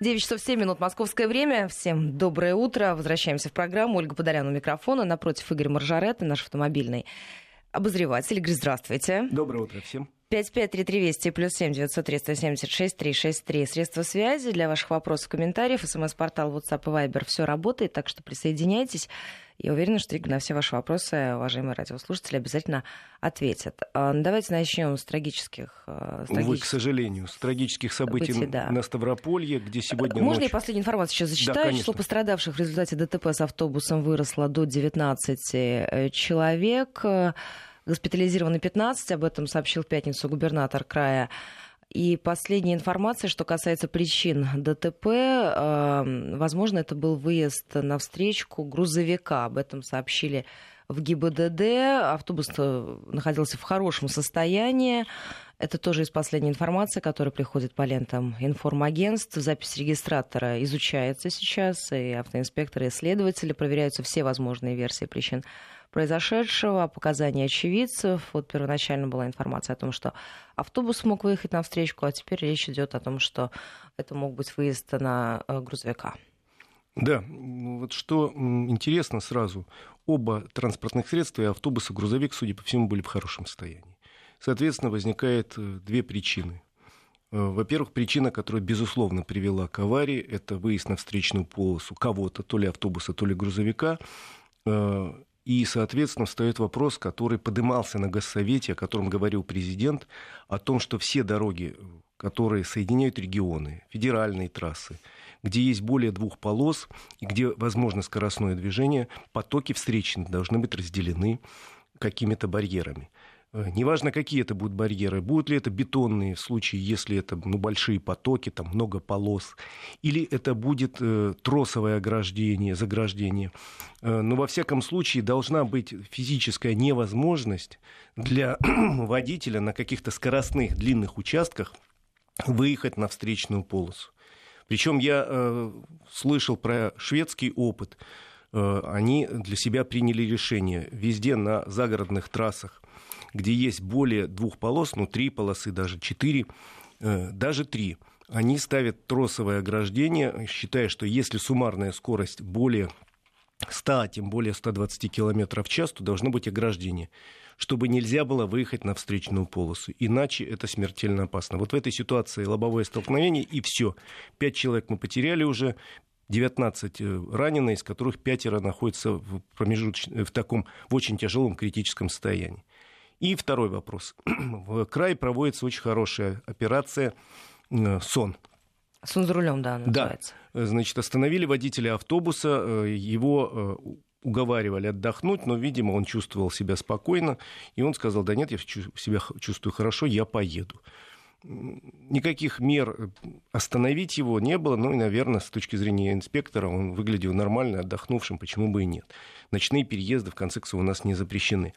9 часов 7 минут московское время. Всем доброе утро. Возвращаемся в программу. Ольга Подорян у микрофона. Напротив Игорь Маржарет, наш автомобильный обозреватель. Игорь, здравствуйте. Доброе утро всем. 553320 плюс 7 903 176 363. Средства связи для ваших вопросов, комментариев. СМС-портал WhatsApp и Viber. Все работает, так что присоединяйтесь. Я уверена, что Игорь на все ваши вопросы, уважаемые радиослушатели, обязательно ответят. А, ну, давайте начнем с трагических... С трагических... Увы, к сожалению, с трагических событий, событий да. на Ставрополье, где сегодня Можно ночь... я последнюю информацию сейчас зачитаю? Да, Число пострадавших в результате ДТП с автобусом выросло до 19 э, человек госпитализированы 15, об этом сообщил в пятницу губернатор края. И последняя информация, что касается причин ДТП, эм, возможно, это был выезд на встречку грузовика. Об этом сообщили в ГИБДД. Автобус э, находился в хорошем состоянии. Это тоже из последней информации, которая приходит по лентам информагентств. Запись регистратора изучается сейчас, и автоинспекторы и исследователи проверяются все возможные версии причин произошедшего, показания очевидцев. Вот первоначально была информация о том, что автобус мог выехать на встречку, а теперь речь идет о том, что это мог быть выезд на э, грузовика. Да, вот что интересно сразу, оба транспортных средства, и автобус, и грузовик, судя по всему, были в хорошем состоянии. Соответственно, возникает э, две причины. Э, во-первых, причина, которая, безусловно, привела к аварии, это выезд на встречную полосу кого-то, то ли автобуса, то ли грузовика, и, соответственно, встает вопрос, который подымался на Госсовете, о котором говорил президент, о том, что все дороги, которые соединяют регионы, федеральные трассы, где есть более двух полос и где возможно скоростное движение, потоки встречных должны быть разделены какими-то барьерами. Э, неважно, какие это будут барьеры, будут ли это бетонные в случае, если это ну, большие потоки, там много полос, или это будет э, тросовое ограждение, заграждение. Э, но во всяком случае должна быть физическая невозможность для водителя на каких-то скоростных длинных участках выехать на встречную полосу. Причем я э, слышал про шведский опыт. Э, они для себя приняли решение везде на загородных трассах где есть более двух полос, ну, три полосы, даже четыре, э, даже три, они ставят тросовое ограждение, считая, что если суммарная скорость более 100, тем более 120 км в час, то должно быть ограждение, чтобы нельзя было выехать на встречную полосу. Иначе это смертельно опасно. Вот в этой ситуации лобовое столкновение, и все. Пять человек мы потеряли уже, 19 э, раненые, из которых пятеро находятся в, промежуточ... в таком в очень тяжелом критическом состоянии. И второй вопрос. В крае проводится очень хорошая операция э, «Сон». «Сон за рулем», да, называется. Да. Значит, остановили водителя автобуса, э, его э, уговаривали отдохнуть, но, видимо, он чувствовал себя спокойно, и он сказал, да нет, я себя чувствую хорошо, я поеду. Никаких мер остановить его не было, ну и, наверное, с точки зрения инспектора он выглядел нормально, отдохнувшим, почему бы и нет. Ночные переезды, в конце концов, у нас не запрещены.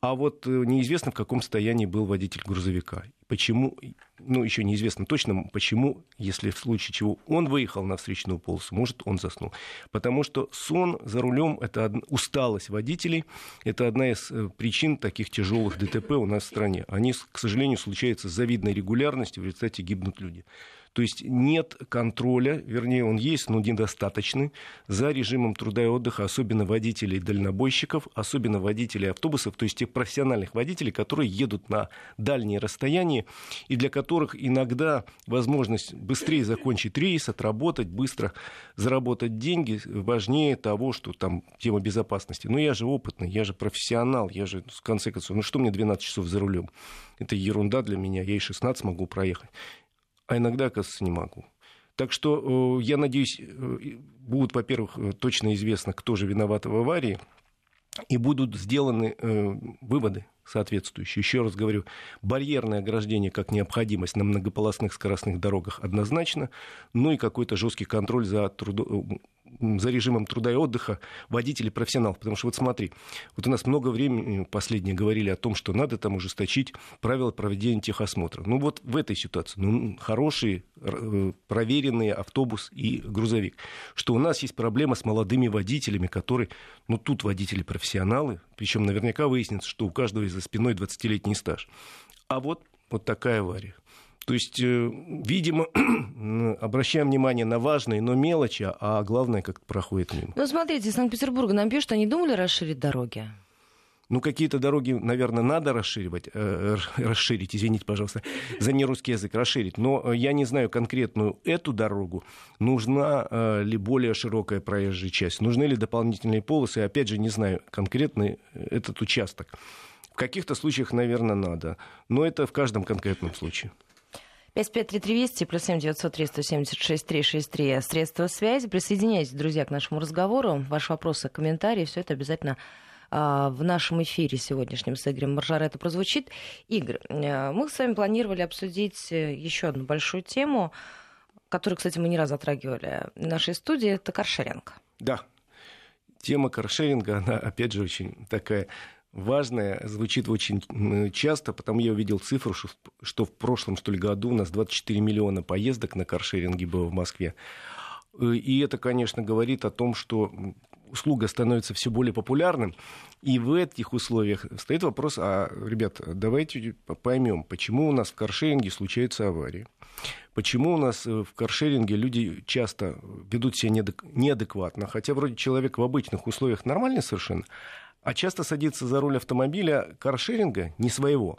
А вот э, неизвестно, в каком состоянии был водитель грузовика. Почему, ну, еще неизвестно точно, почему, если в случае чего он выехал на встречную полосу, может, он заснул. Потому что сон за рулем, это од... усталость водителей, это одна из э, причин таких тяжелых ДТП у нас в стране. Они, к сожалению, случаются с завидной регулярностью, в результате гибнут люди. То есть нет контроля, вернее, он есть, но недостаточный, за режимом труда и отдыха, особенно водителей дальнобойщиков, особенно водителей автобусов, то есть тех профессиональных водителей, которые едут на дальние расстояния и для которых иногда возможность быстрее закончить рейс, отработать, быстро заработать деньги важнее того, что там тема безопасности. Но я же опытный, я же профессионал, я же, в конце концов, ну что мне 12 часов за рулем? Это ерунда для меня, я и 16 могу проехать а иногда, оказывается, не могу. Так что, э, я надеюсь, э, будут, во-первых, э, точно известно, кто же виноват в аварии, и будут сделаны выводы соответствующие. Еще раз говорю, барьерное ограждение как необходимость на многополосных скоростных дорогах однозначно, ну и какой-то жесткий контроль за трудо за режимом труда и отдыха водителей профессионалов. Потому что вот смотри, вот у нас много времени последнее говорили о том, что надо там ужесточить правила проведения техосмотра. Ну вот в этой ситуации, ну, хорошие, э, проверенные автобус и грузовик. Что у нас есть проблема с молодыми водителями, которые, ну тут водители профессионалы, причем наверняка выяснится, что у каждого за спиной 20-летний стаж. А вот, вот такая авария. То есть, э, видимо, обращаем внимание на важные, но мелочи, а главное, как проходит мимо. Ну, смотрите, из Санкт-Петербурга нам пишут, они думали расширить дороги? Ну, какие-то дороги, наверное, надо расширивать, э, расширить, извините, пожалуйста, за нерусский язык расширить. Но э, я не знаю конкретную эту дорогу. Нужна э, ли более широкая проезжая часть? Нужны ли дополнительные полосы? Опять же, не знаю конкретный э, этот участок. В каких-то случаях, наверное, надо. Но это в каждом конкретном случае. 553320 плюс 7 903 176 363 средства связи. Присоединяйтесь, друзья, к нашему разговору. Ваши вопросы, комментарии, все это обязательно а, в нашем эфире сегодняшнем с Игорем Маржаретто прозвучит. Игорь, э, мы с вами планировали обсудить э, еще одну большую тему, которую, кстати, мы не раз затрагивали в нашей студии, это каршеринг. Да, тема каршеринга, она, опять же, очень такая важная, звучит очень часто, потому я увидел цифру, что в прошлом, что ли, году у нас 24 миллиона поездок на каршеринге было в Москве. Э, и это, конечно, говорит о том, что услуга становится все более популярным. И в этих условиях стоит вопрос, а, ребят, давайте поймем, почему у нас в каршеринге случаются аварии. Почему у нас э, в каршеринге люди часто ведут себя неадекватно, хотя вроде человек в обычных условиях нормальный совершенно, а часто садится за руль автомобиля каршеринга не своего.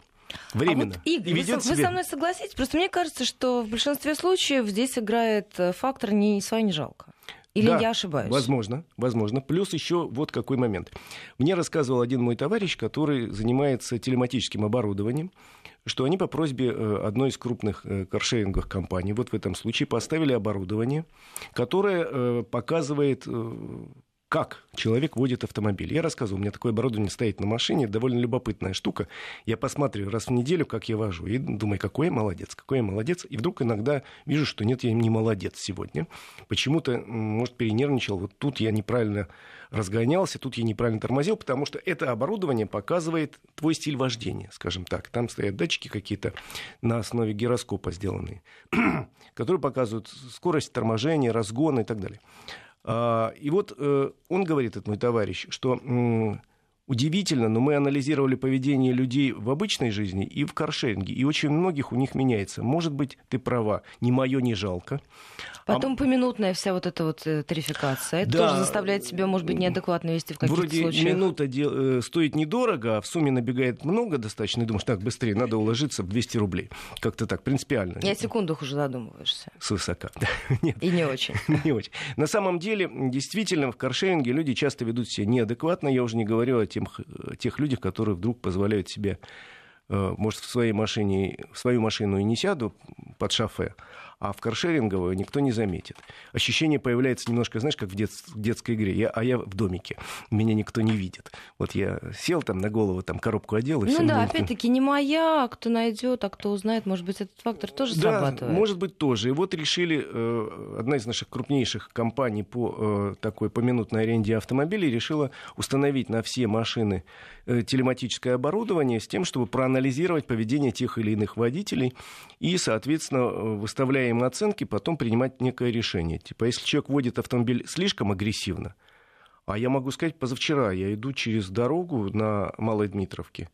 Временно. А вот, Игорь, вы, себя... вы со мной согласитесь? Просто мне кажется, что в большинстве случаев здесь играет э, фактор не свое не жалко. Или да, я ошибаюсь? Возможно, возможно. Плюс еще вот какой момент. Мне рассказывал один мой товарищ, который занимается телематическим оборудованием, что они по просьбе э, одной из крупных э, каршеринговых компаний, вот в этом случае, поставили оборудование, которое показывает как человек водит автомобиль. Я рассказывал, у меня такое оборудование стоит на машине, довольно любопытная штука. Я посматриваю раз в неделю, как я вожу, и думаю, какой я молодец, какой я молодец. И вдруг иногда вижу, что нет, я не молодец сегодня. Почему-то, может, перенервничал, вот тут я неправильно разгонялся, тут я неправильно тормозил, потому что это оборудование показывает твой стиль вождения, скажем так. Там стоят датчики какие-то на основе гироскопа сделанные, которые показывают скорость торможения, разгона и так далее. А, и вот э, он говорит, этот мой товарищ, что удивительно, но мы анализировали поведение людей в обычной жизни и в каршеринге, и очень многих у них меняется. Может быть, ты права, ни мое, не жалко. Потом а... поминутная вся вот эта вот э, тарификация. Это да. тоже заставляет себя, может быть, неадекватно вести в каких-то Вроде случаях. минута дел... Э, стоит недорого, а в сумме набегает много достаточно, и думаешь, так, быстрее, надо уложиться в 200 рублей. Как-то так, принципиально. Я о секундах уже задумываешься. Свысока. Нет. И не очень. не очень. На самом деле, действительно, в каршеринге люди часто ведут себя неадекватно. Я уже не говорю о тем, тех людях, которые вдруг позволяют себе э, может, в своей машине, в свою машину и не сяду под шофе, а в каршеринговую никто не заметит. Ощущение появляется немножко, знаешь, как в дет, детской игре, я, а я в домике, меня никто не видит. Вот я сел там на голову, там коробку одел, и Ну все, да, опять-таки не моя, кто найдет, а кто узнает, может быть, этот фактор тоже да, срабатывает. может быть, тоже. И вот решили, э, одна из наших крупнейших компаний по э, такой поминутной аренде автомобилей решила установить на все машины э, телематическое оборудование с тем, чтобы проанализировать поведение тех или иных водителей и, соответственно, выставляя им оценки, потом принимать некое решение. Типа, если человек водит автомобиль слишком агрессивно, а я могу сказать, позавчера я иду через дорогу на Малой Дмитровке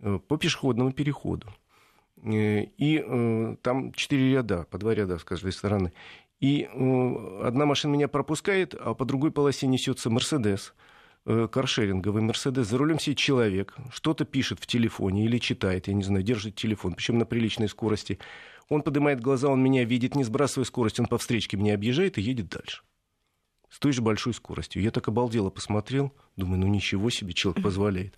э, по пешеходному переходу. Э, и э, там четыре ряда, по два ряда с каждой стороны. И одна машина меня пропускает, а по другой полосе несется Мерседес каршеринговый Мерседес, за рулем сидит человек, что-то пишет в телефоне или читает, я не знаю, держит телефон, причем на приличной скорости. Он поднимает глаза, он меня видит, не сбрасывая скорость, он по встречке меня объезжает и едет дальше. С той же большой скоростью. Я так обалдело посмотрел, думаю, ну ничего себе, человек позволяет.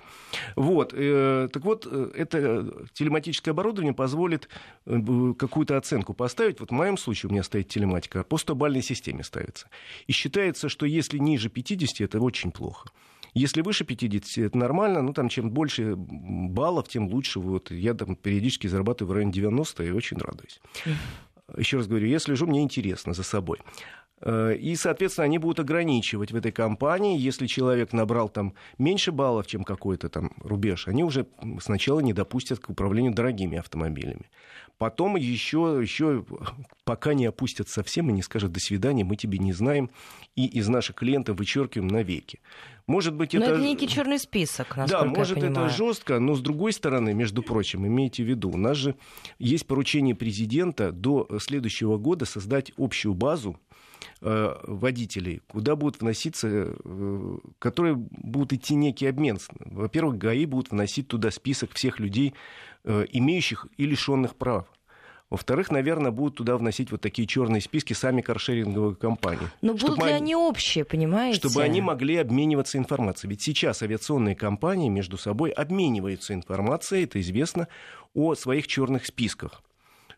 Вот, э, так вот, э, это телематическое оборудование позволит э, какую-то оценку поставить. Вот в моем случае у меня стоит телематика, по стобальной системе ставится. И считается, что если ниже 50, это очень плохо. Если выше 50, это нормально. Ну, там, чем больше баллов, тем лучше. Вот я там периодически зарабатываю в районе 90 и очень радуюсь. Еще раз говорю, я слежу, мне интересно за собой. Э, и, соответственно, они будут ограничивать в этой компании, если человек набрал там меньше баллов, чем какой-то там рубеж, они уже сначала не допустят к управлению дорогими автомобилями. Потом еще, еще пока не опустят совсем и не скажут «до свидания, мы тебе не знаем», и из наших клиентов вычеркиваем навеки. Может быть, это... Но это некий черный список, Да, может, это жестко, но с другой стороны, между прочим, имейте в виду, у нас же есть поручение президента до следующего года создать общую базу водителей, куда будут вноситься, э, которые будут идти некий обмен. Во-первых, ГАИ будут вносить туда список всех людей, э, имеющих и лишенных прав. Во-вторых, наверное, будут туда вносить вот такие черные списки сами каршеринговые компании. Но будут ли они, общие, понимаете? Чтобы они могли обмениваться информацией. Ведь сейчас авиационные компании между собой обмениваются информацией, это известно, о своих черных списках.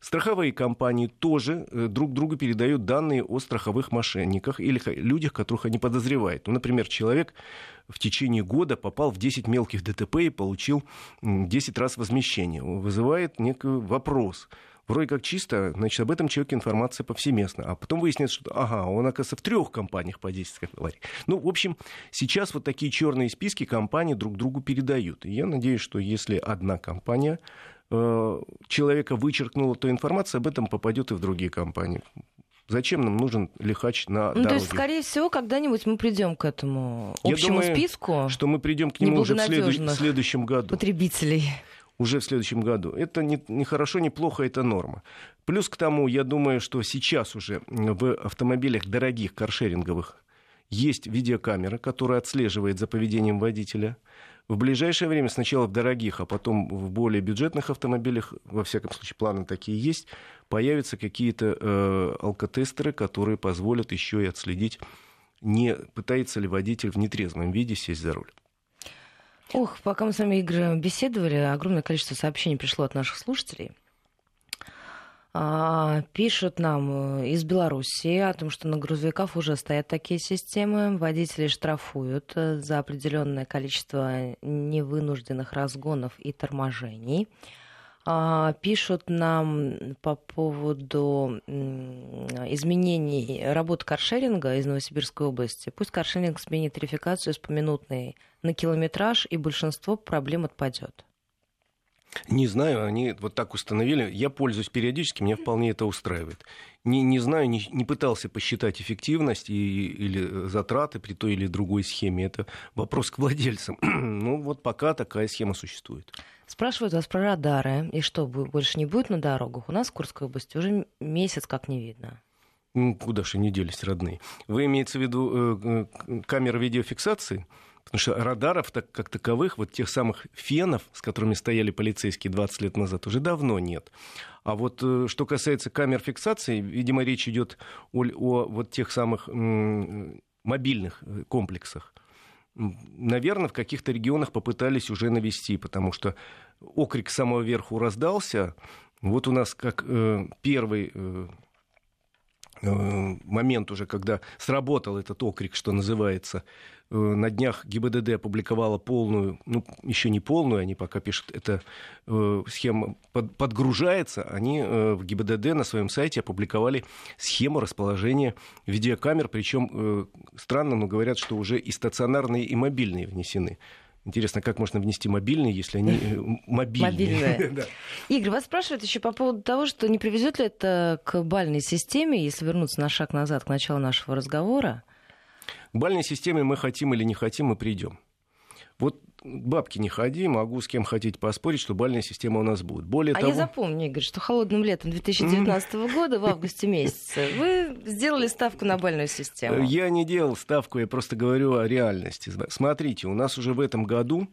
Страховые компании тоже э, друг другу передают данные о страховых мошенниках или людях, которых они подозревают. Ну, например, человек в течение года попал в 10 мелких ДТП и получил 10 раз возмещение. Вызывает некий вопрос – вроде как чисто, значит, об этом человеке информация повсеместно. А потом выясняется, что, ага, он, оказывается, в трех компаниях по 10 как аварий. Ну, в общем, сейчас вот такие черные списки компании друг другу передают. И я надеюсь, что если одна компания человека вычеркнула, то информация об этом попадет и в другие компании. Зачем нам нужен лихач на ну, дороге? То есть, скорее всего, когда-нибудь мы придем к этому общему Я думаю, списку. Что мы придем к нему уже в, следу... в следующем году. Потребителей уже в следующем году. Это не, не хорошо, не плохо, это норма. Плюс к тому, я думаю, что сейчас уже в автомобилях дорогих каршеринговых есть видеокамера, которая отслеживает за поведением водителя. В ближайшее время сначала в дорогих, а потом в более бюджетных автомобилях, во всяком случае планы такие есть, появятся какие-то э, алкотестеры, которые позволят еще и отследить, не пытается ли водитель в нетрезвом виде сесть за руль. Ох, пока мы с вами, Игорь, беседовали, огромное количество сообщений пришло от наших слушателей. А, пишут нам э, из Беларуси о том, что на грузовиках уже стоят такие системы. Водители штрафуют э, за определенное количество невынужденных разгонов и торможений. А, пишут нам по поводу изменений работы каршеринга из Новосибирской области. Пусть каршеринг сменит тарификацию с поминутной на километраж, и большинство проблем отпадет. Не знаю, они вот так установили. Я пользуюсь периодически, меня вполне это устраивает. Не, не знаю, не, не пытался посчитать эффективность и, или затраты при той или другой схеме. Это вопрос к владельцам. ну вот пока такая схема существует. Спрашивают вас про радары. И что, больше не будет на дорогах? У нас в Курской области уже месяц как не видно. Ну, куда же не делись родные? Вы имеете в виду э, э, камеры видеофиксации? Потому что радаров так, как таковых, вот тех самых фенов, с которыми стояли полицейские 20 лет назад, уже давно нет. А вот э, что касается камер фиксации, видимо, речь идет о, о вот тех самых м, мобильных э, комплексах. Наверное, в каких-то регионах попытались уже навести, потому что окрик с самого верху раздался. Вот у нас как э, первый э, э момент уже, когда сработал этот окрик, что называется, Э, на днях ГИБДД опубликовала полную, ну, еще не полную, они пока пишут, эта э, схема под, подгружается, они э, в ГИБДД на своем сайте опубликовали схему расположения видеокамер, причем э, странно, но говорят, что уже и стационарные, и мобильные внесены. Интересно, как можно внести мобильные, если они э, мобильные? Мобильные. да. Игорь, вас спрашивают еще по поводу того, что не приведет ли это к бальной системе, если вернуться на шаг назад к началу нашего разговора, к бальной системе мы хотим или не хотим, мы придем. Вот бабки не ходи, могу с кем хотеть поспорить, что бальная система у нас будет. Более а того... я запомню, Игорь, что холодным летом 2019 года, в августе месяце, вы сделали ставку на бальную систему. Я не делал ставку, я просто говорю о реальности. Смотрите, у нас уже в этом году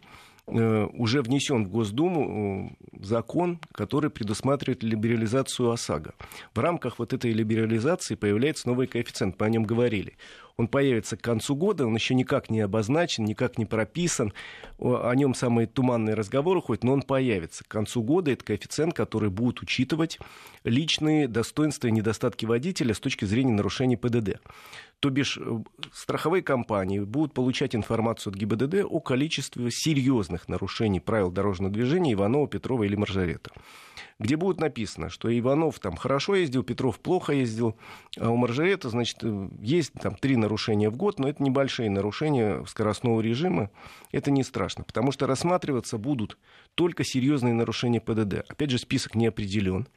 э, уже внесен в Госдуму э, закон, который предусматривает либерализацию ОСАГО. В рамках вот этой либерализации появляется новый коэффициент, мы о нем говорили он появится к концу года, он еще никак не обозначен, никак не прописан, о нем самые туманные разговоры ходят, но он появится. К концу года это коэффициент, который будет учитывать личные достоинства и недостатки водителя с точки зрения нарушений ПДД. То бишь э, страховые компании будут получать информацию от ГИБДД о количестве серьезных нарушений правил дорожного движения Иванова, Петрова или Маржарета. Где будет написано, что Иванов там хорошо ездил, Петров плохо ездил, а у Маржарета, значит, есть там три нарушения в год, но это небольшие нарушения скоростного режима, это не страшно, потому что рассматриваться будут только серьезные нарушения ПДД. Опять же, список не определен,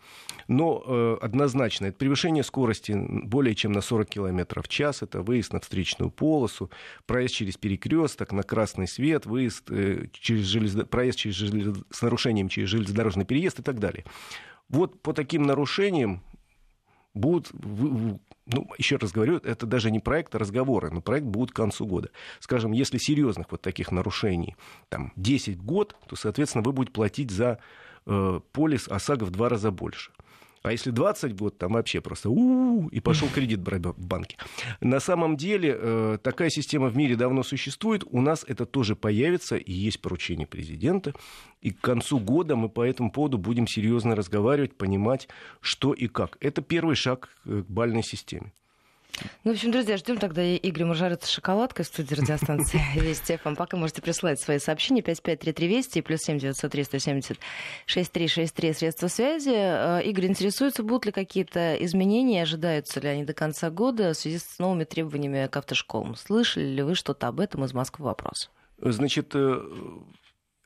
но э, однозначно это превышение скорости более чем на 40 км в час, это выезд на встречную полосу, проезд через перекресток, на красный свет, выезд э, через железо... проезд через желез... с нарушением через железнодорожный переезд и так далее. Вот по таким нарушениям будут, ну, еще раз говорю, это даже не проект, а разговоры, но проект будет к концу года. Скажем, если серьезных вот таких нарушений там 10 год, то, соответственно, вы будете платить за э, полис ОСАГО в два раза больше. А если 20 год, там вообще просто у и пошел кредит брать в банке. На самом деле э, такая система в мире давно существует. У нас это тоже появится, и есть поручение президента. И к концу года мы по этому поводу будем серьезно разговаривать, понимать, что и как. Это первый шаг к бальной системе. Ну, в общем, друзья, ждем тогда Игоря Мажарета с шоколадкой в студии радиостанции Вести ФМ. Пока можете присылать свои сообщения 5533 Вести плюс 7 903 170 6363 средства связи. Э, Игорь интересуется, будут ли какие-то изменения, ожидаются ли они до конца года в связи с новыми требованиями к автошколам. Слышали ли вы что-то об этом из Москвы? Вопрос. Значит, э,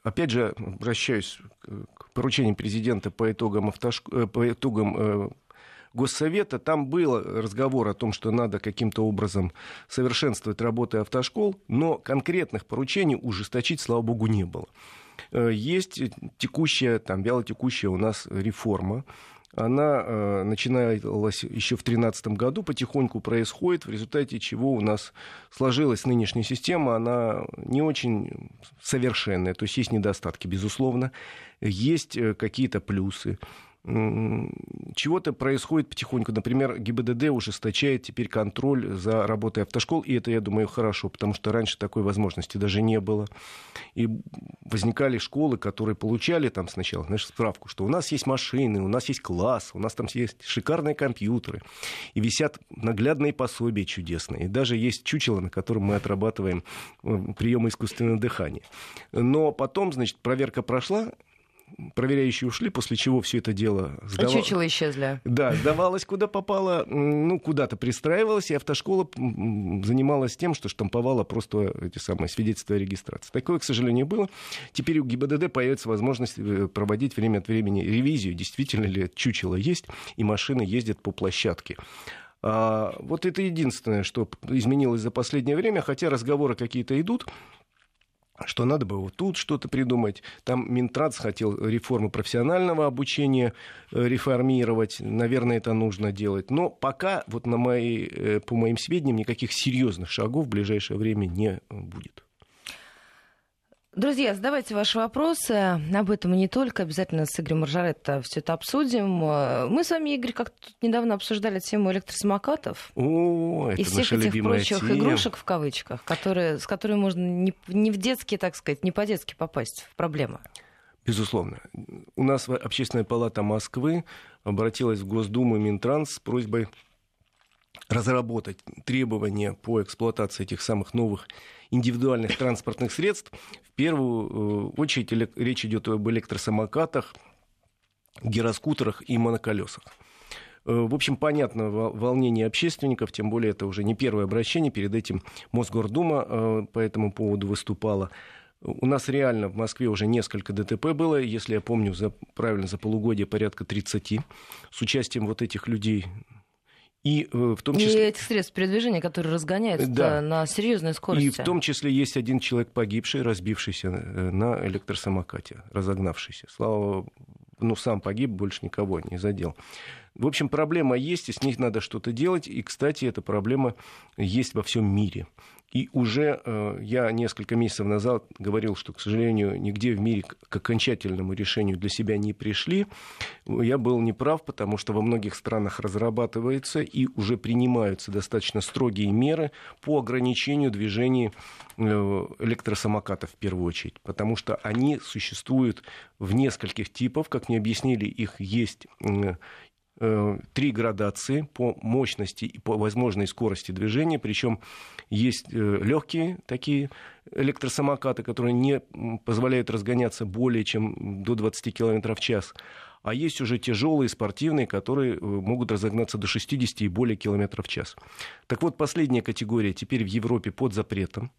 опять же, обращаюсь к поручению президента по итогам, автошк... Э, по итогам Госсовета, там был разговор о том, что надо каким-то образом совершенствовать работы автошкол, но конкретных поручений ужесточить, слава богу, не было. Э, есть текущая, там, вялотекущая у нас реформа, она э, начиналась еще в 2013 году, потихоньку происходит, в результате чего у нас сложилась нынешняя система, она не очень совершенная, то есть есть недостатки, безусловно, есть э, какие-то плюсы чего-то происходит потихоньку. Например, ГИБДД ужесточает теперь контроль за работой автошкол, и это, я думаю, хорошо, потому что раньше такой возможности даже не было. И возникали школы, которые получали там сначала, знаешь, справку, что у нас есть машины, у нас есть класс, у нас там есть шикарные компьютеры, и висят наглядные пособия чудесные. И даже есть чучело, на котором мы отрабатываем э, приемы искусственного дыхания. Но потом, значит, проверка прошла, проверяющие ушли, после чего все это дело сдавалось. А чучело исчезли. Да, сдавалось куда попало, ну, куда-то пристраивалось, и автошкола занималась тем, что штамповала просто эти самые свидетельства о регистрации. Такое, к сожалению, было. Теперь у ГИБДД появится возможность э, проводить время от времени ревизию, действительно ли чучело есть, и машины ездят по площадке. А, вот это единственное, что изменилось за последнее время, хотя разговоры какие-то идут что надо бы вот тут что-то придумать. Там Минтранс хотел реформу профессионального обучения э, реформировать. Наверное, это нужно делать. Но пока, вот на мои, э, по моим сведениям, никаких серьезных шагов в ближайшее время не будет. Друзья, задавайте ваши вопросы. Об этом и не только. Обязательно с Игорем Маржаретто все это обсудим. Мы с вами, Игорь, как-то недавно обсуждали тему электросамокатов. О, это и всех этих прочих тема. игрушек, в кавычках, которые, с которыми можно не, не в детские, так сказать, не по-детски попасть в проблемы. Безусловно. У нас Общественная палата Москвы обратилась в Госдуму Минтранс с просьбой разработать требования по эксплуатации этих самых новых индивидуальных транспортных средств. В первую э, очередь речь идет об электросамокатах, гироскутерах и моноколесах. Э, в общем, понятно волнение общественников, тем более это уже не первое обращение. Перед этим Мосгордума э, по этому поводу выступала. У нас реально в Москве уже несколько ДТП было, если я помню, за, правильно, за полугодие порядка 30, с участием вот этих людей, и э, в том числе... И этих средств передвижения, которые разгоняются да. на серьезной скорости. И в том числе есть один человек погибший, разбившийся э, на электросамокате, разогнавшийся. Слава ну, сам погиб, больше никого не задел. В общем, проблема есть, и с ней надо что-то делать. И, кстати, эта проблема есть во всем мире. И уже э, я несколько месяцев назад говорил, что, к сожалению, нигде в мире к окончательному решению для себя не пришли. Я был неправ, потому что во многих странах разрабатывается и уже принимаются достаточно строгие меры по ограничению движений э, электросамокатов в первую очередь, потому что они существуют в нескольких типов, как мне объяснили, их есть три градации по мощности и по возможной скорости движения, причем есть э, легкие такие электросамокаты, которые не позволяют разгоняться более чем до 20 км в час, а есть уже тяжелые спортивные, которые э, могут разогнаться до 60 и более километров в час. Так вот, последняя категория теперь в Европе под запретом.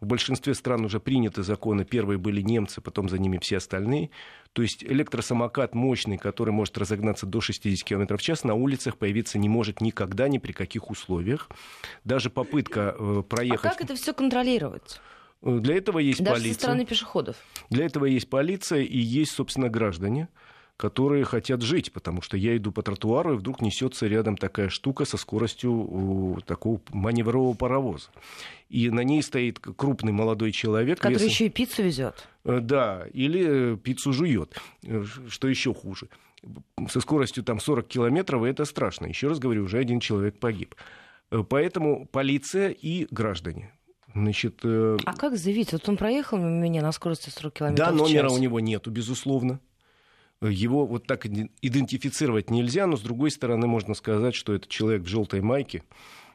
В большинстве стран уже приняты законы. Первые были немцы, потом за ними все остальные. То есть электросамокат мощный, который может разогнаться до 60 км в час, на улицах появиться не может никогда, ни при каких условиях. Даже попытка э, проехать... А как это все контролировать? Э, для этого есть Даже полиция. со стороны пешеходов. Для этого есть полиция и есть, собственно, граждане которые хотят жить, потому что я иду по тротуару, и вдруг несется рядом такая штука со скоростью такого маневрового паровоза. И на ней стоит крупный молодой человек. Который весом... еще и пиццу везет. Э, да, или э, пиццу жует, э, что еще хуже. Со скоростью там 40 километров, и это страшно. Еще раз говорю, уже один человек погиб. Поэтому полиция и граждане. Значит, а как заявить? Вот он проехал меня на скорости 40 километров Да, номера у него нету, безусловно его вот так идентифицировать нельзя, но с другой стороны можно сказать, что это человек в желтой майке,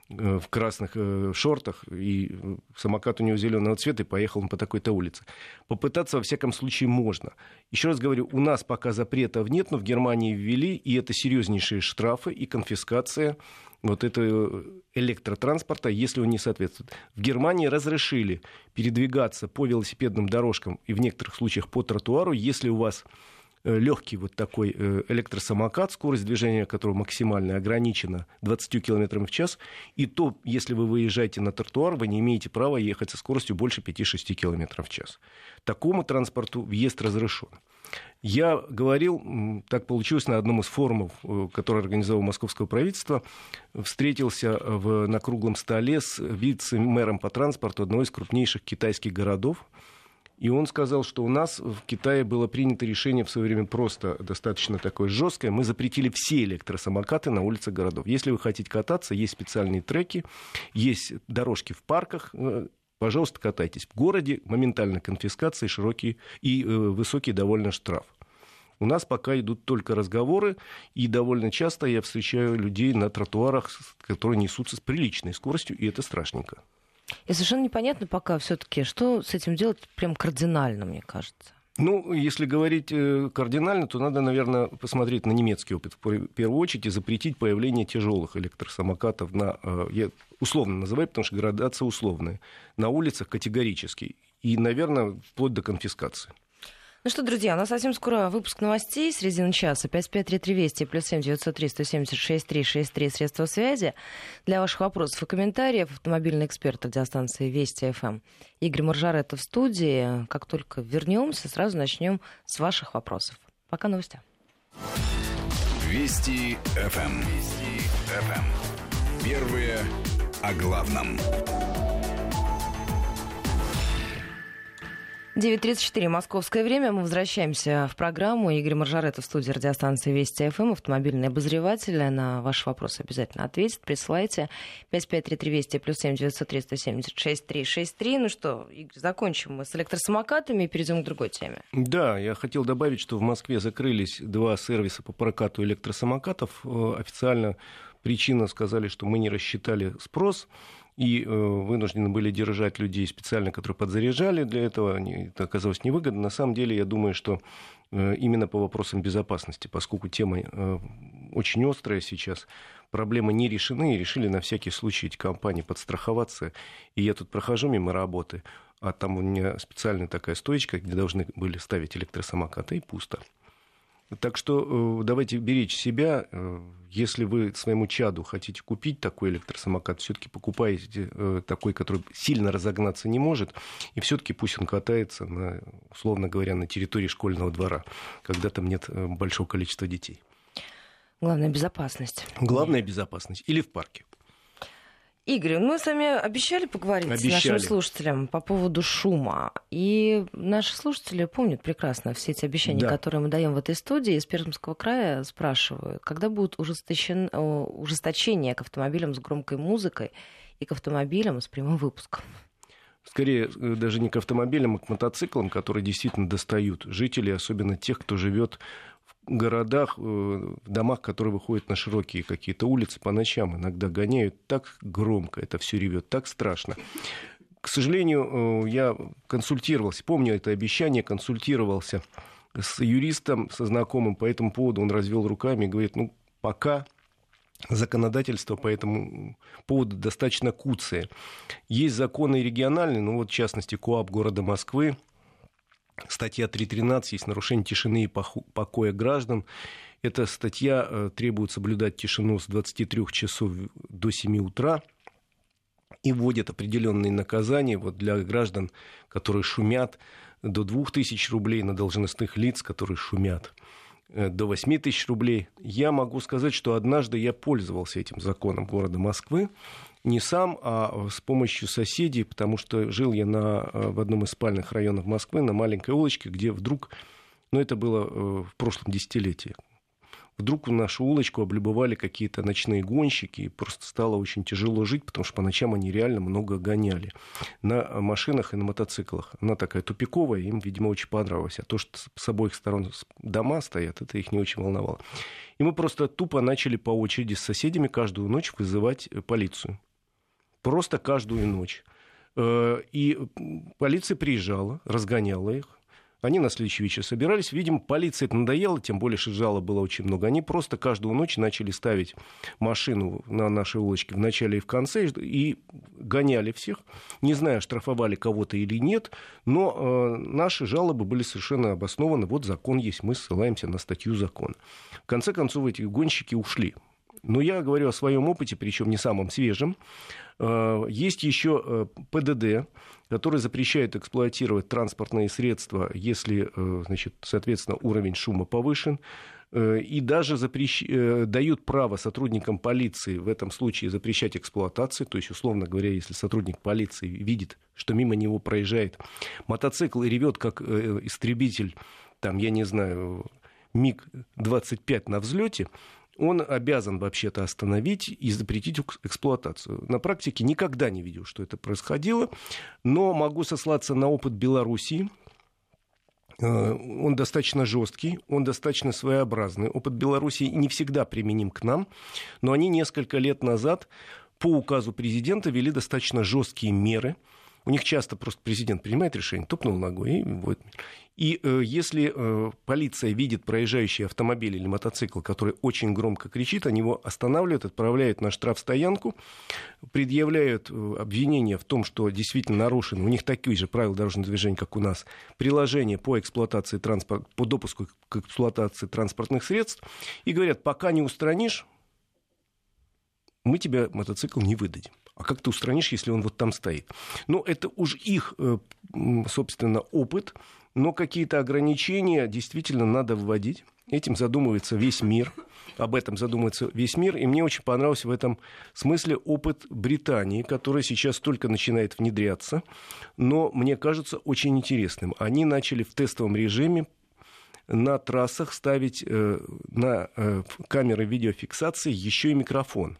э, в красных э, шортах, и э, самокат у него зеленого цвета, и поехал он по такой-то улице. Попытаться, во всяком случае, можно. Еще раз говорю, у нас пока запретов нет, но в Германии ввели, и это серьезнейшие штрафы и конфискация вот этого электротранспорта, если он не соответствует. В Германии разрешили передвигаться по велосипедным дорожкам и в некоторых случаях по тротуару, если у вас легкий вот такой э, электросамокат, скорость движения которого максимально ограничена 20 км в час, и то, если вы выезжаете на тротуар, вы не имеете права ехать со скоростью больше 5-6 км в час. Такому транспорту въезд разрешен. Я говорил, так получилось, на одном из форумов, э, который организовал московское правительство, встретился в, на круглом столе с вице-мэром по транспорту одного из крупнейших китайских городов, и он сказал, что у нас в Китае было принято решение в свое время просто достаточно такое жесткое. Мы запретили все электросамокаты на улицах городов. Если вы хотите кататься, есть специальные треки, есть дорожки в парках, э, пожалуйста, катайтесь. В городе моментально конфискация широкий и э, высокий довольно штраф. У нас пока идут только разговоры, и довольно часто я встречаю людей на тротуарах, которые несутся с приличной скоростью, и это страшненько. И совершенно непонятно пока все-таки, что с этим делать прям кардинально, мне кажется. Ну, если говорить э, кардинально, то надо, наверное, посмотреть на немецкий опыт в первую очередь и запретить появление тяжелых электросамокатов на, э, я условно называю, потому что градация условная, на улицах категорически. И, наверное, вплоть до конфискации. Ну что, друзья, у нас совсем скоро выпуск новостей середины часа. 553320 плюс 7 903 176 363 средства связи. Для ваших вопросов и комментариев автомобильный эксперт радиостанции Вести ФМ Игорь Маржарета в студии. Как только вернемся, сразу начнем с ваших вопросов. Пока новости. Вести ФМ. Вести ФМ. Первые о главном. 9.34 московское время. Мы возвращаемся в программу. Игорь Моржаретто в студии радиостанции Вести ФМ, автомобильный обозреватель. На ваши вопросы обязательно ответит. Присылайте 553320 плюс 7 903 176 363. Ну что, Игорь, закончим мы с электросамокатами и перейдем к другой теме. Да, я хотел добавить, что в Москве закрылись два сервиса по прокату электросамокатов. Э, официально причина сказали, что мы не рассчитали спрос и э, вынуждены были держать людей специально, которые подзаряжали для этого. Это оказалось невыгодно. На самом деле, я думаю, что э, именно по вопросам безопасности, поскольку тема э, очень острая сейчас, проблемы не решены, и решили на всякий случай эти компании подстраховаться. И я тут прохожу мимо работы, а там у меня специальная такая стоечка, где должны были ставить электросамокаты, и пусто. Так что э, давайте беречь себя. Э, если вы своему чаду хотите купить такой электросамокат, все-таки покупайте э, такой, который сильно разогнаться не может, и все-таки пусть он катается, на, условно говоря, на территории школьного двора, когда там нет большого количества детей. Главная безопасность. Главная безопасность. Или в парке. Игорь, мы с вами обещали поговорить обещали. с нашим слушателям по поводу шума. И наши слушатели помнят прекрасно все эти обещания, да. которые мы даем в этой студии. Из Пермского края спрашивают, когда будет ужесточен... ужесточение к автомобилям с громкой музыкой и к автомобилям с прямым выпуском? Скорее, э, даже не к автомобилям, а к мотоциклам, которые действительно достают жителей, особенно тех, кто живет городах, э, в домах, которые выходят на широкие какие-то улицы по ночам, иногда гоняют так громко, это все ревет, так страшно. К сожалению, э, я консультировался, помню это обещание, консультировался с юристом, со знакомым по этому поводу, он развел руками и говорит, ну, пока законодательство по этому поводу достаточно куцое. Есть законы региональные, ну вот в частности КОАП города Москвы, статья 3.13, есть нарушение тишины и покоя граждан. Эта статья э, требует соблюдать тишину с 23 часов до 7 утра и вводит определенные наказания вот для граждан, которые шумят, до 2000 рублей на должностных лиц, которые шумят. Э, до 8 тысяч рублей. Я могу сказать, что однажды я пользовался этим законом города Москвы. Не сам, а с помощью соседей, потому что жил я на, э, в одном из спальных районов Москвы, на маленькой улочке, где вдруг, ну это было э, в прошлом десятилетии, Вдруг в нашу улочку облюбовали какие-то ночные гонщики, и просто стало очень тяжело жить, потому что по ночам они реально много гоняли на машинах и на мотоциклах. Она такая тупиковая, им, видимо, очень понравилось. А то, что с обоих сторон дома стоят, это их не очень волновало. И мы просто тупо начали по очереди с соседями каждую ночь вызывать э, полицию. Просто каждую ночь. Э, и полиция приезжала, разгоняла их, они на следующий вечер собирались. Видимо, полиции это надоело, тем более, что жалоб было очень много. Они просто каждую ночь начали ставить машину на нашей улочке в начале и в конце и гоняли всех. Не знаю, штрафовали кого-то или нет, но э, наши жалобы были совершенно обоснованы. Вот закон есть, мы ссылаемся на статью закона. В конце концов, эти гонщики ушли. Но я говорю о своем опыте, причем не самом свежем. Э, есть еще э, ПДД, который запрещает эксплуатировать транспортные средства, если, э, значит, соответственно, уровень шума повышен и даже запрещ... дают право сотрудникам полиции в этом случае запрещать эксплуатацию. То есть, условно говоря, если сотрудник полиции видит, что мимо него проезжает мотоцикл и ревет как истребитель, там, я не знаю, МиГ-25 на взлете, он обязан вообще-то остановить и запретить эксплуатацию. На практике никогда не видел, что это происходило, но могу сослаться на опыт Белоруссии, э, он достаточно жесткий, он достаточно своеобразный. Опыт Белоруссии не всегда применим к нам, но они несколько лет назад по указу президента вели достаточно жесткие меры – у них часто просто президент принимает решение, топнул ногой и вот. И э, если э, полиция видит проезжающий автомобиль или мотоцикл, который очень громко кричит, они его останавливают, отправляют на штрафстоянку, предъявляют э, обвинение в том, что действительно нарушено, у них такие же правила дорожного движения, как у нас, приложение по эксплуатации транспорта, по допуску к эксплуатации транспортных средств, и говорят, пока не устранишь, мы тебе мотоцикл не выдадим. А как ты устранишь, если он вот там стоит? Ну, это уж их, э, собственно, опыт, но какие-то ограничения действительно надо вводить. Этим задумывается весь мир. Об этом задумывается весь мир. И мне очень понравился в этом смысле опыт Британии, который сейчас только начинает внедряться, но мне кажется очень интересным. Они начали в тестовом режиме на трассах ставить э, на э, камеры видеофиксации еще и микрофон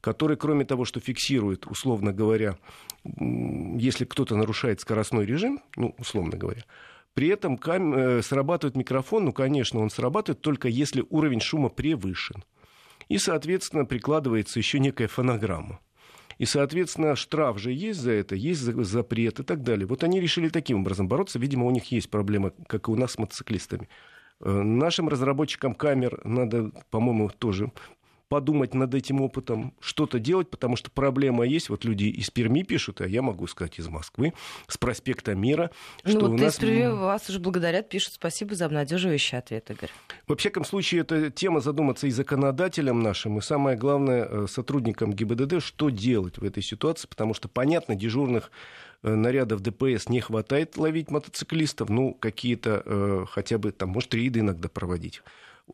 который, кроме того, что фиксирует, условно говоря, если кто-то нарушает скоростной режим, ну, условно говоря, при этом кам... Э, срабатывает микрофон, ну, конечно, он срабатывает только если уровень шума превышен. И, соответственно, прикладывается еще некая фонограмма. И, соответственно, штраф же есть за это, есть запрет и так далее. Вот они решили таким образом бороться. Видимо, у них есть проблема, как и у нас с мотоциклистами. Э, нашим разработчикам камер надо, по-моему, тоже подумать над этим опытом, что-то делать, потому что проблема есть. Вот люди из Перми пишут, а я могу сказать из Москвы, с проспекта Мира, ну что ну, вот у нас... Перми вас уже благодарят, пишут спасибо за обнадеживающий ответ, Игорь. Во всяком случае, это тема задуматься и законодателям нашим, и самое главное, э, сотрудникам ГИБДД, что делать в этой ситуации, потому что, понятно, дежурных э, нарядов ДПС не хватает ловить мотоциклистов, ну, какие-то э, хотя бы там, может, рейды иногда проводить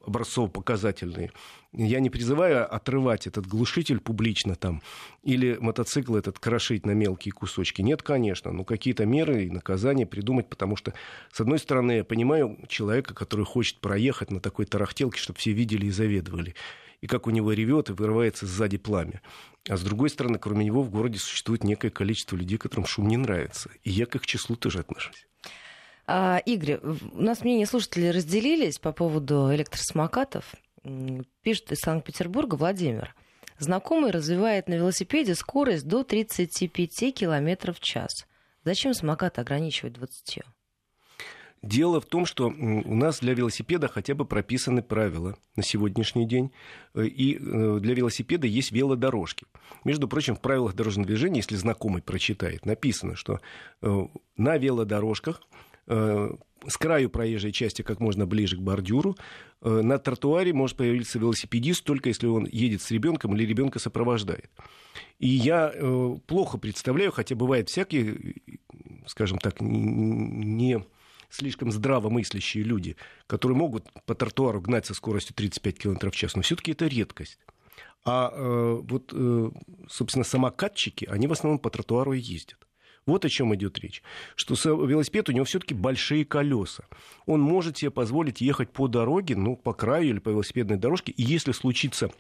образцово-показательные. Я не призываю отрывать этот глушитель публично там или мотоцикл этот крошить на мелкие кусочки. Нет, конечно, но какие-то меры и наказания придумать, потому что, с одной стороны, я понимаю человека, который хочет проехать на такой тарахтелке, чтобы все видели и заведовали и как у него ревет и вырывается сзади пламя. А с другой стороны, кроме него в городе существует некое количество людей, которым шум не нравится. И я к их числу тоже отношусь. А, Игорь, у нас мнения слушателей разделились по поводу электросамокатов. Пишет из Санкт-Петербурга Владимир. Знакомый развивает на велосипеде скорость до 35 км в час. Зачем самокат ограничивать 20? Дело в том, что у нас для велосипеда хотя бы прописаны правила на сегодняшний день. Э, и э, для велосипеда есть велодорожки. Между прочим, в правилах дорожного движения, если знакомый прочитает, написано, что э, на велодорожках с краю проезжей части как можно ближе к бордюру. На тротуаре может появиться велосипедист, только если он едет с ребенком или ребенка сопровождает. И я плохо представляю, хотя бывают всякие, скажем так, не слишком здравомыслящие люди, которые могут по тротуару гнать со скоростью 35 км в час, но все-таки это редкость. А э, вот, э, собственно, самокатчики, они в основном по тротуару и ездят. Вот о чем идет речь. Что велосипед у него все-таки большие колеса. Он может себе позволить ехать по дороге, ну, по краю или по велосипедной дорожке. И если случится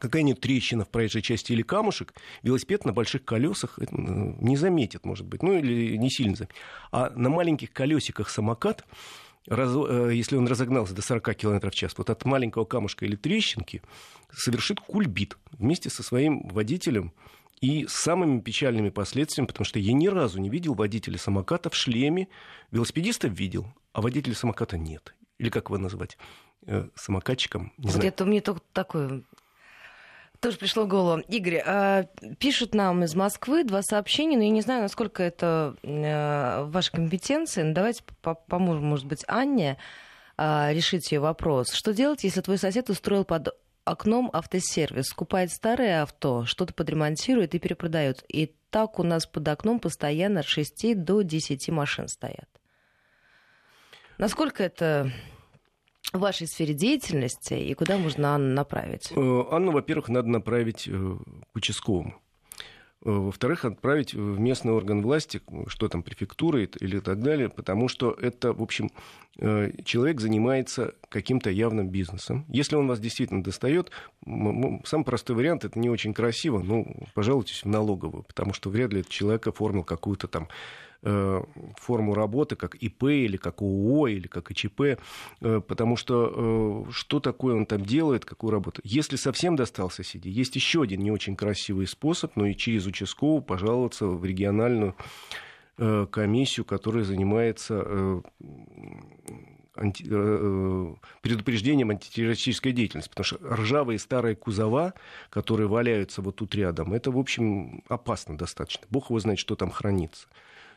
какая-нибудь трещина в проезжей части или камушек, велосипед на больших колесах не заметит, может быть, ну или не сильно заметит. А на маленьких колесиках самокат, раз, э, если он разогнался до 40 км в час, вот от маленького камушка или трещинки совершит кульбит вместе со своим водителем и с самыми печальными последствиями, потому что я ни разу не видел водителя самоката в шлеме. Велосипедиста видел, а водителя самоката нет. Или как его назвать? Э, самокатчиком? Не знаю. Это мне только такое тоже пришло в голову. Игорь, а, пишут нам из Москвы два сообщения, но я не знаю, насколько это э, в вашей компетенции. Но давайте поможем, может быть, Анне а, решить ее вопрос. Что делать, если твой сосед устроил под окном автосервис, скупает старое авто, что-то подремонтирует и перепродает. И так у нас под окном постоянно от 6 до 10 машин стоят. Насколько это в вашей сфере деятельности и куда можно Анну направить? Э, Анну, во-первых, надо направить э, к участковому. Э, во-вторых, отправить в местный орган власти, что там, префектура или так далее, потому что это, в общем, человек занимается каким-то явным бизнесом. Если он вас действительно достает, самый простой вариант, это не очень красиво, ну, пожалуйтесь в налоговую, потому что вряд ли этот человек оформил какую-то там Э, форму работы, как ИП или как ООО или как ИЧП, э, потому что э, что такое он там делает, какую работу. Если совсем достался сиди, есть еще один не очень красивый способ, но и через участковую пожаловаться в региональную комиссию, которая занимается анти, предупреждением антитеррористической деятельности. Потому что ржавые старые кузова, которые валяются вот тут рядом, это, в общем, опасно достаточно. Бог его знает, что там хранится.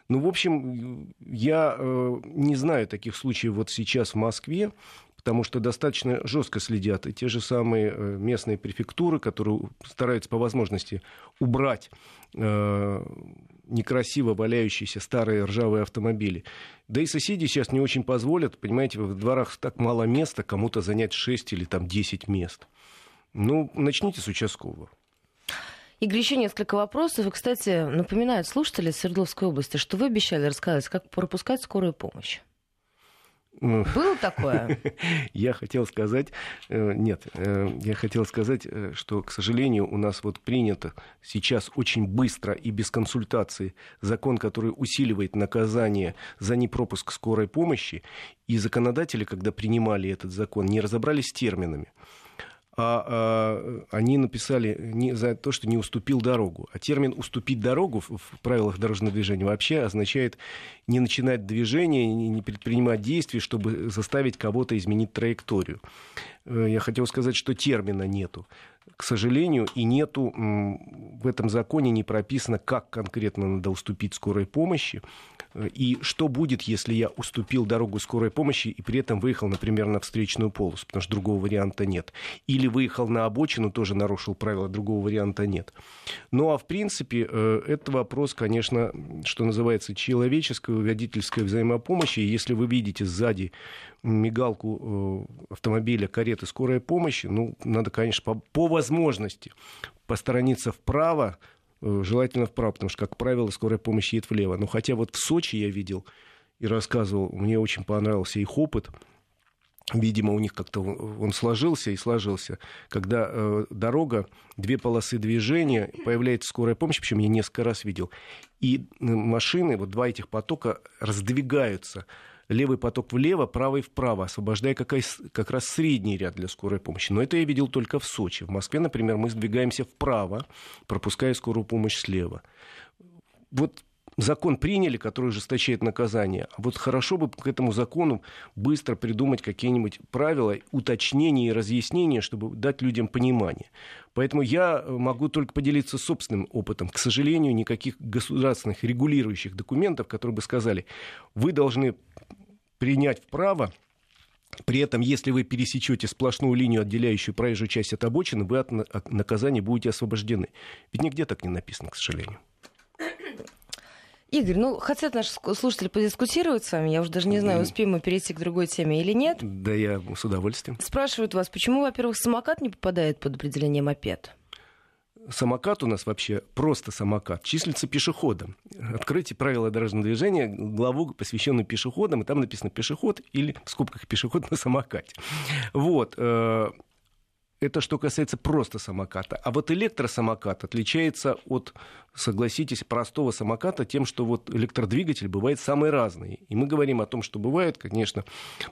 Ну, в общем, я э, не знаю таких случаев вот сейчас в Москве, потому что достаточно жестко следят и те же самые э, местные префектуры, которые стараются по возможности убрать э, некрасиво валяющиеся старые ржавые автомобили. Да и соседи сейчас не очень позволят, понимаете, в дворах так мало места, кому-то занять 6 или там 10 мест. Ну, начните с участкового. Игорь, еще несколько вопросов. И, кстати, напоминают слушатели Свердловской области, что вы обещали рассказать, как пропускать скорую помощь. Ну, Было такое? Я хотел сказать, э, нет, э, я хотел сказать, э, что, к сожалению, у нас вот принято сейчас очень быстро и без консультации закон, который усиливает наказание за непропуск скорой помощи, и законодатели, когда принимали этот закон, не разобрались с терминами а, а они написали не за то, что не уступил дорогу. А термин «уступить дорогу» в, правилах дорожного движения вообще означает не начинать движение, не предпринимать действий, чтобы заставить кого-то изменить траекторию. Э, я хотел сказать, что термина нету к сожалению, и нету в этом законе не прописано, как конкретно надо уступить скорой помощи. И что будет, если я уступил дорогу скорой помощи и при этом выехал, например, на встречную полосу, потому что другого варианта нет. Или выехал на обочину, тоже нарушил правила, другого варианта нет. Ну а в принципе, э, это вопрос, конечно, что называется, человеческой, водительской взаимопомощи. если вы видите сзади мигалку э, автомобиля, кареты скорой помощи, ну, надо, конечно, по, по возможности посторониться вправо, э, желательно вправо, потому что, как правило, скорая помощь едет влево. Но хотя вот в Сочи я видел и рассказывал, мне очень понравился их опыт. Видимо, у них как-то он сложился и сложился, когда э, дорога, две полосы движения, появляется скорая помощь, причем я несколько раз видел, и машины, вот два этих потока раздвигаются левый поток влево, правый вправо, освобождая как, как раз средний ряд для скорой помощи. Но это я видел только в Сочи. В Москве, например, мы сдвигаемся вправо, пропуская скорую помощь слева. Вот закон приняли, который ужесточает наказание. А вот хорошо бы к этому закону быстро придумать какие-нибудь правила, уточнения и разъяснения, чтобы дать людям понимание. Поэтому я могу только поделиться собственным опытом. К сожалению, никаких государственных регулирующих документов, которые бы сказали, вы должны принять вправо при этом, если вы пересечете сплошную линию, отделяющую проезжую часть от обочины, вы от наказания будете освобождены. Ведь нигде так не написано, к сожалению. Игорь, ну хотят наши слушатели подискутировать с вами. Я уже даже не знаю, успеем мы перейти к другой теме или нет. Да, я с удовольствием. Спрашивают вас, почему, во-первых, самокат не попадает под определение мопед? Самокат у нас вообще просто самокат, числится пешеходом. Откройте правила дорожного движения, главу, посвященную пешеходам, и там написано пешеход или в скобках пешеход на самокате. Вот. Это что касается просто самоката. А вот электросамокат отличается от, согласитесь, простого самоката тем, что вот электродвигатель бывает самый разный. И мы говорим о том, что бывают, конечно,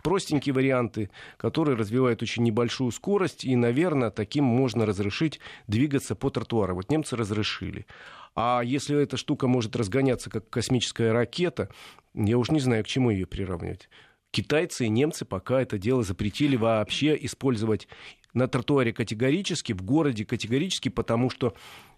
простенькие варианты, которые развивают очень небольшую скорость, и, наверное, таким можно разрешить двигаться по тротуару. Вот немцы разрешили. А если эта штука может разгоняться, как космическая ракета, я уж не знаю, к чему ее приравнивать китайцы и немцы пока это дело запретили вообще использовать на тротуаре категорически, в городе категорически, потому что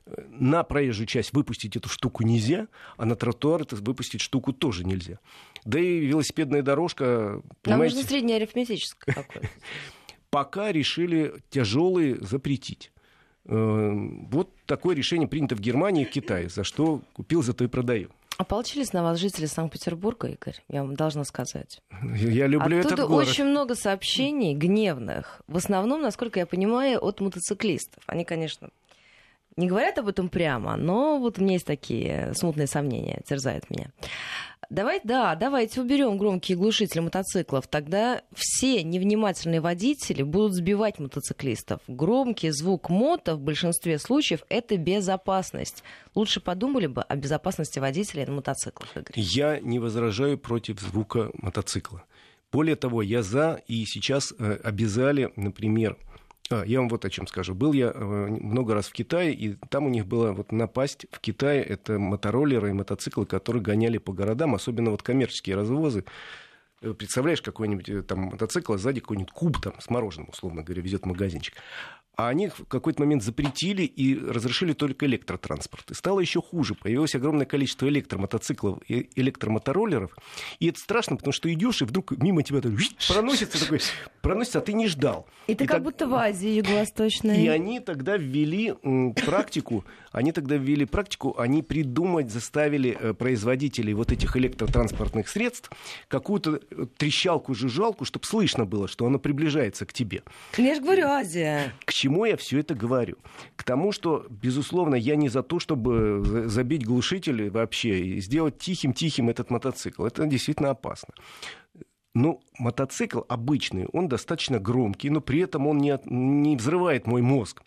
э, на проезжую часть выпустить эту штуку нельзя, а на тротуар это выпустить штуку тоже нельзя. Да и велосипедная дорожка... Нам нужно среднеарифметическое какое Пока решили тяжелые запретить. Э, вот такое решение принято в Германии и в Китае, за что купил, зато и продаю. Ополчились на вас жители Санкт-Петербурга, Игорь, я вам должна сказать. Я люблю Оттуда этот город. очень много сообщений гневных. В основном, насколько я понимаю, от мотоциклистов. Они, конечно, не говорят об этом прямо, но вот у меня есть такие смутные сомнения, терзают меня. Давай, да, давайте уберем громкие глушители мотоциклов. Тогда все невнимательные водители будут сбивать мотоциклистов. Громкий звук мото в большинстве случаев это безопасность. Лучше подумали бы о безопасности водителей на мотоциклах, Игорь. Я не возражаю против звука мотоцикла. Более того, я за, и сейчас э, обязали, например, а, я вам вот о чем скажу. Был я э, много раз в Китае, и там у них была вот напасть в Китае. Это мотороллеры и мотоциклы, которые гоняли по городам, особенно вот коммерческие развозы. Э, представляешь, какой-нибудь э, там мотоцикл, а сзади какой-нибудь куб там с мороженым, условно говоря, везет магазинчик а они в какой-то момент запретили и разрешили только электротранспорт. И стало еще хуже. Появилось огромное количество электромотоциклов и электромотороллеров. И это страшно, потому что идешь, и вдруг мимо тебя так, проносится такой, проносится, а ты не ждал. И ты и как так... будто в Азии юго-восточной. И они тогда ввели практику, они тогда ввели практику, они придумать заставили э, производителей вот этих электротранспортных средств какую-то э, трещалку-жужжалку, чтобы слышно было, что оно приближается к тебе. Я же говорю, Азия. К чему чему я все это говорю? К тому, что, безусловно, я не за то, чтобы забить глушители вообще и сделать тихим-тихим этот мотоцикл. Это действительно опасно. Ну, мотоцикл обычный, он достаточно громкий, но при этом он не, не взрывает мой мозг.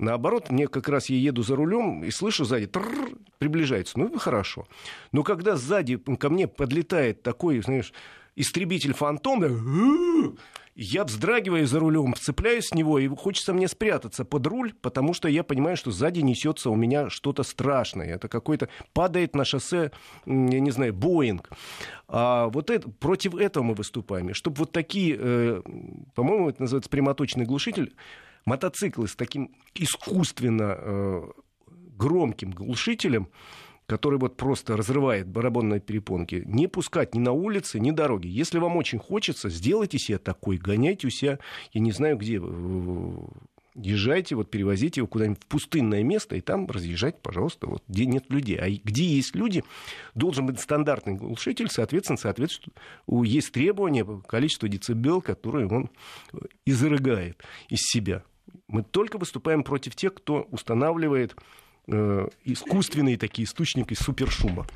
Наоборот, мне как раз я еду за рулем и слышу сзади, приближается. Ну, хорошо. Но когда сзади ко мне подлетает такой, знаешь, истребитель фантом, я вздрагиваю за рулем, цепляюсь с него, и хочется мне спрятаться под руль, потому что я понимаю, что сзади несется у меня что-то страшное. Это какой-то падает на шоссе, я не знаю, Боинг. А вот это, против этого мы выступаем. Чтобы вот такие, э, по-моему, это называется прямоточный глушитель, мотоциклы с таким искусственно э, громким глушителем, который вот просто разрывает барабанные перепонки, не пускать ни на улице, ни дороги. Если вам очень хочется, сделайте себе такой, гоняйте у себя, я не знаю где, езжайте, вот перевозите его куда-нибудь в пустынное место, и там разъезжайте, пожалуйста, вот где нет людей. А где есть люди, должен быть стандартный глушитель, соответственно, соответственно, есть требования, количество децибел, которые он изрыгает из себя. Мы только выступаем против тех, кто устанавливает Э, искусственные такие источники супершума.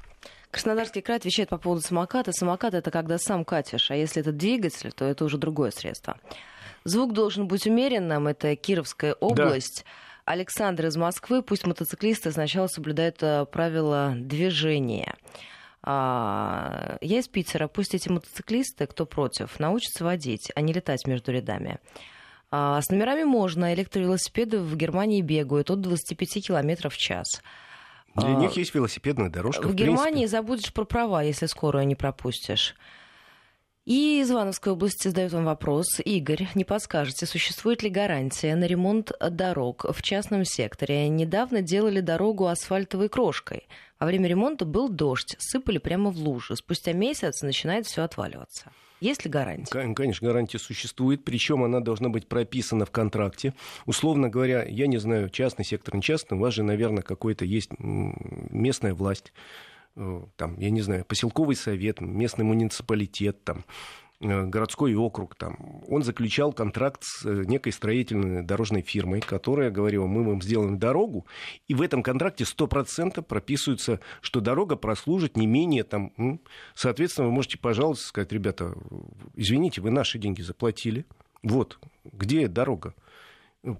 Краснодарский край отвечает по поводу самоката. Самокат это когда сам катишь, а если это двигатель, то это уже другое средство. Звук должен быть умеренным, это Кировская область. Да. Александр из Москвы, пусть мотоциклисты сначала соблюдают э, правила движения. А, я из Питера, пусть эти мотоциклисты, кто против, научатся водить, а не летать между рядами. А, с номерами можно. Электровелосипеды в Германии бегают от 25 км в час. Для а, них есть велосипедная дорожка. В, в Германии забудешь про права, если скорую не пропустишь. И из Ивановской области задают вам вопрос. Игорь, не подскажете, существует ли гарантия на ремонт дорог в частном секторе? Недавно делали дорогу асфальтовой крошкой. Во время ремонта был дождь, сыпали прямо в лужи. Спустя месяц начинает все отваливаться. Есть ли гарантия? Конечно, гарантия существует, причем она должна быть прописана в контракте. Условно говоря, я не знаю, частный сектор, не частный, у вас же, наверное, какой-то есть местная власть Э, там, я не знаю, поселковый совет, местный муниципалитет, там, городской округ, там, он заключал контракт с э, некой строительной дорожной фирмой, которая говорила, мы вам сделаем дорогу, и в этом контракте 100% прописывается, что дорога прослужит не менее, там, соответственно, вы можете, пожалуйста, сказать, ребята, извините, вы наши деньги заплатили, вот, где дорога?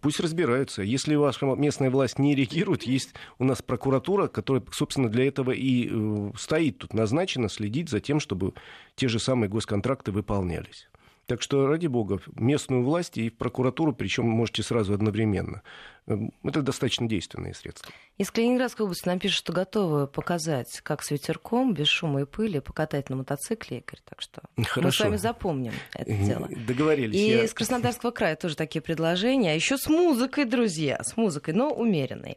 Пусть разбираются. Если ваша местная власть не реагирует, есть у нас прокуратура, которая, собственно, для этого и э, стоит тут назначена, следить за тем, чтобы те же самые госконтракты выполнялись. Так что, ради бога, местную власть и прокуратуру, причем можете сразу одновременно. Эм, это достаточно действенные средства. Из Калининградской области нам пишут, что готовы показать, как с ветерком, без шума и пыли, покатать на мотоцикле, Игорь. Так что Хорошо. мы с вами запомним это дело. Договорились. И я... из Краснодарского края тоже такие предложения. А еще с музыкой, друзья, с музыкой, но умеренной.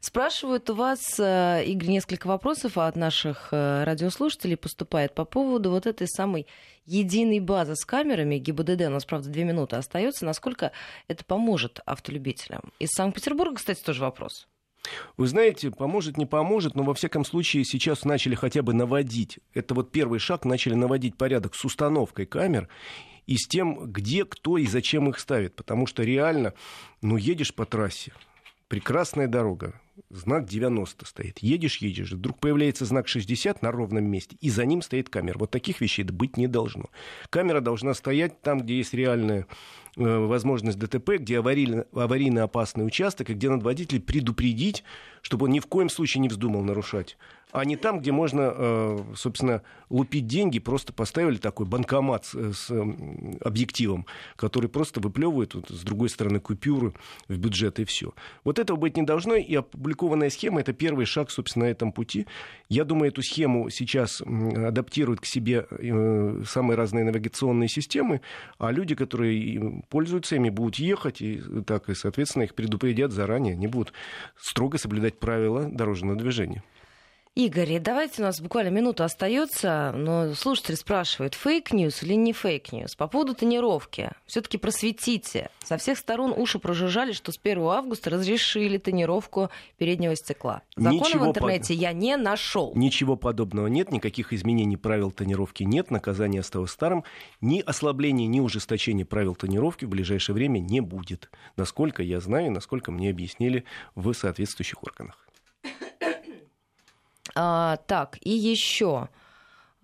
Спрашивают у вас, э, Игорь, несколько вопросов от наших э, радиослушателей поступает по поводу вот этой самой единой базы с камерами ГИБДД. У нас, правда, две минуты остается. Насколько это поможет автолюбителям? Из Санкт-Петербурга, кстати, тоже вопрос. Вы знаете, поможет, не поможет, но во всяком случае сейчас начали хотя бы наводить. Это вот первый шаг, начали наводить порядок с установкой камер и с тем, где, кто и зачем их ставит. Потому что реально, ну, едешь по трассе, прекрасная дорога, знак 90 стоит. Едешь, едешь, вдруг появляется знак 60 на ровном месте, и за ним стоит камера. Вот таких вещей быть не должно. Камера должна стоять там, где есть реальная э, возможность ДТП, где аварийно, аварийно опасный участок, и где надо водителя предупредить, чтобы он ни в коем случае не вздумал нарушать а не там, где можно, э, собственно, лупить деньги, просто поставили такой банкомат с объективом, который просто выплевывает вот, с другой стороны купюры в бюджет и все. Вот этого быть не должно, и опубликованная схема – это первый шаг, собственно, на этом пути. Я думаю, эту схему сейчас адаптируют к себе э, самые разные навигационные системы, а люди, которые пользуются ими, будут ехать, и так, и, соответственно, их предупредят заранее, не будут строго соблюдать правила дорожного движения. Игорь, давайте у нас буквально минута остается, но слушатель спрашивает, fake news или не fake news? По поводу тонировки, все-таки просветите. Со всех сторон уши прожужжали, что с 1 августа разрешили тонировку переднего стекла. Закона Ничего в интернете под... я не нашел. Ничего подобного нет, никаких изменений правил тонировки нет, наказание осталось старым. Ни ослабления, ни ужесточения правил тонировки в ближайшее время не будет. Насколько я знаю, насколько мне объяснили в соответствующих органах. А, так, и еще.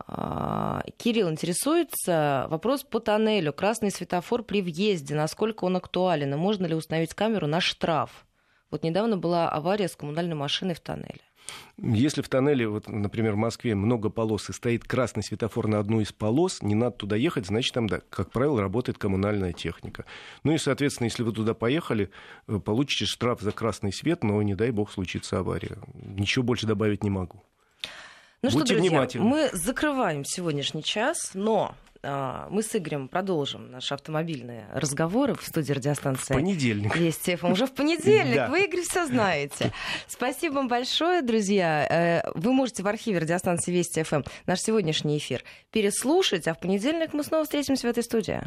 А, Кирилл интересуется вопрос по тоннелю. Красный светофор при въезде. Насколько он актуален? И можно ли установить камеру на штраф? Вот недавно была авария с коммунальной машиной в тоннеле. Если в тоннеле, вот, например, в Москве много полос и стоит красный светофор на одну из полос, не надо туда ехать, значит, там, да, как правило, работает коммунальная техника. Ну и, соответственно, если вы туда поехали, э, получите штраф за красный свет, но, не дай бог, случится авария. Ничего больше добавить не могу. Ну Будьте что, друзья, мы закрываем сегодняшний час, но мы с Игорем продолжим наши автомобильные разговоры в студии радиостанции. В понедельник. Есть FM. Уже в понедельник. Вы, Игорь, все знаете. Спасибо вам большое, друзья. Э, вы можете в архиве радиостанции Вести ФМ наш сегодняшний эфир переслушать, а в понедельник мы снова встретимся в этой студии.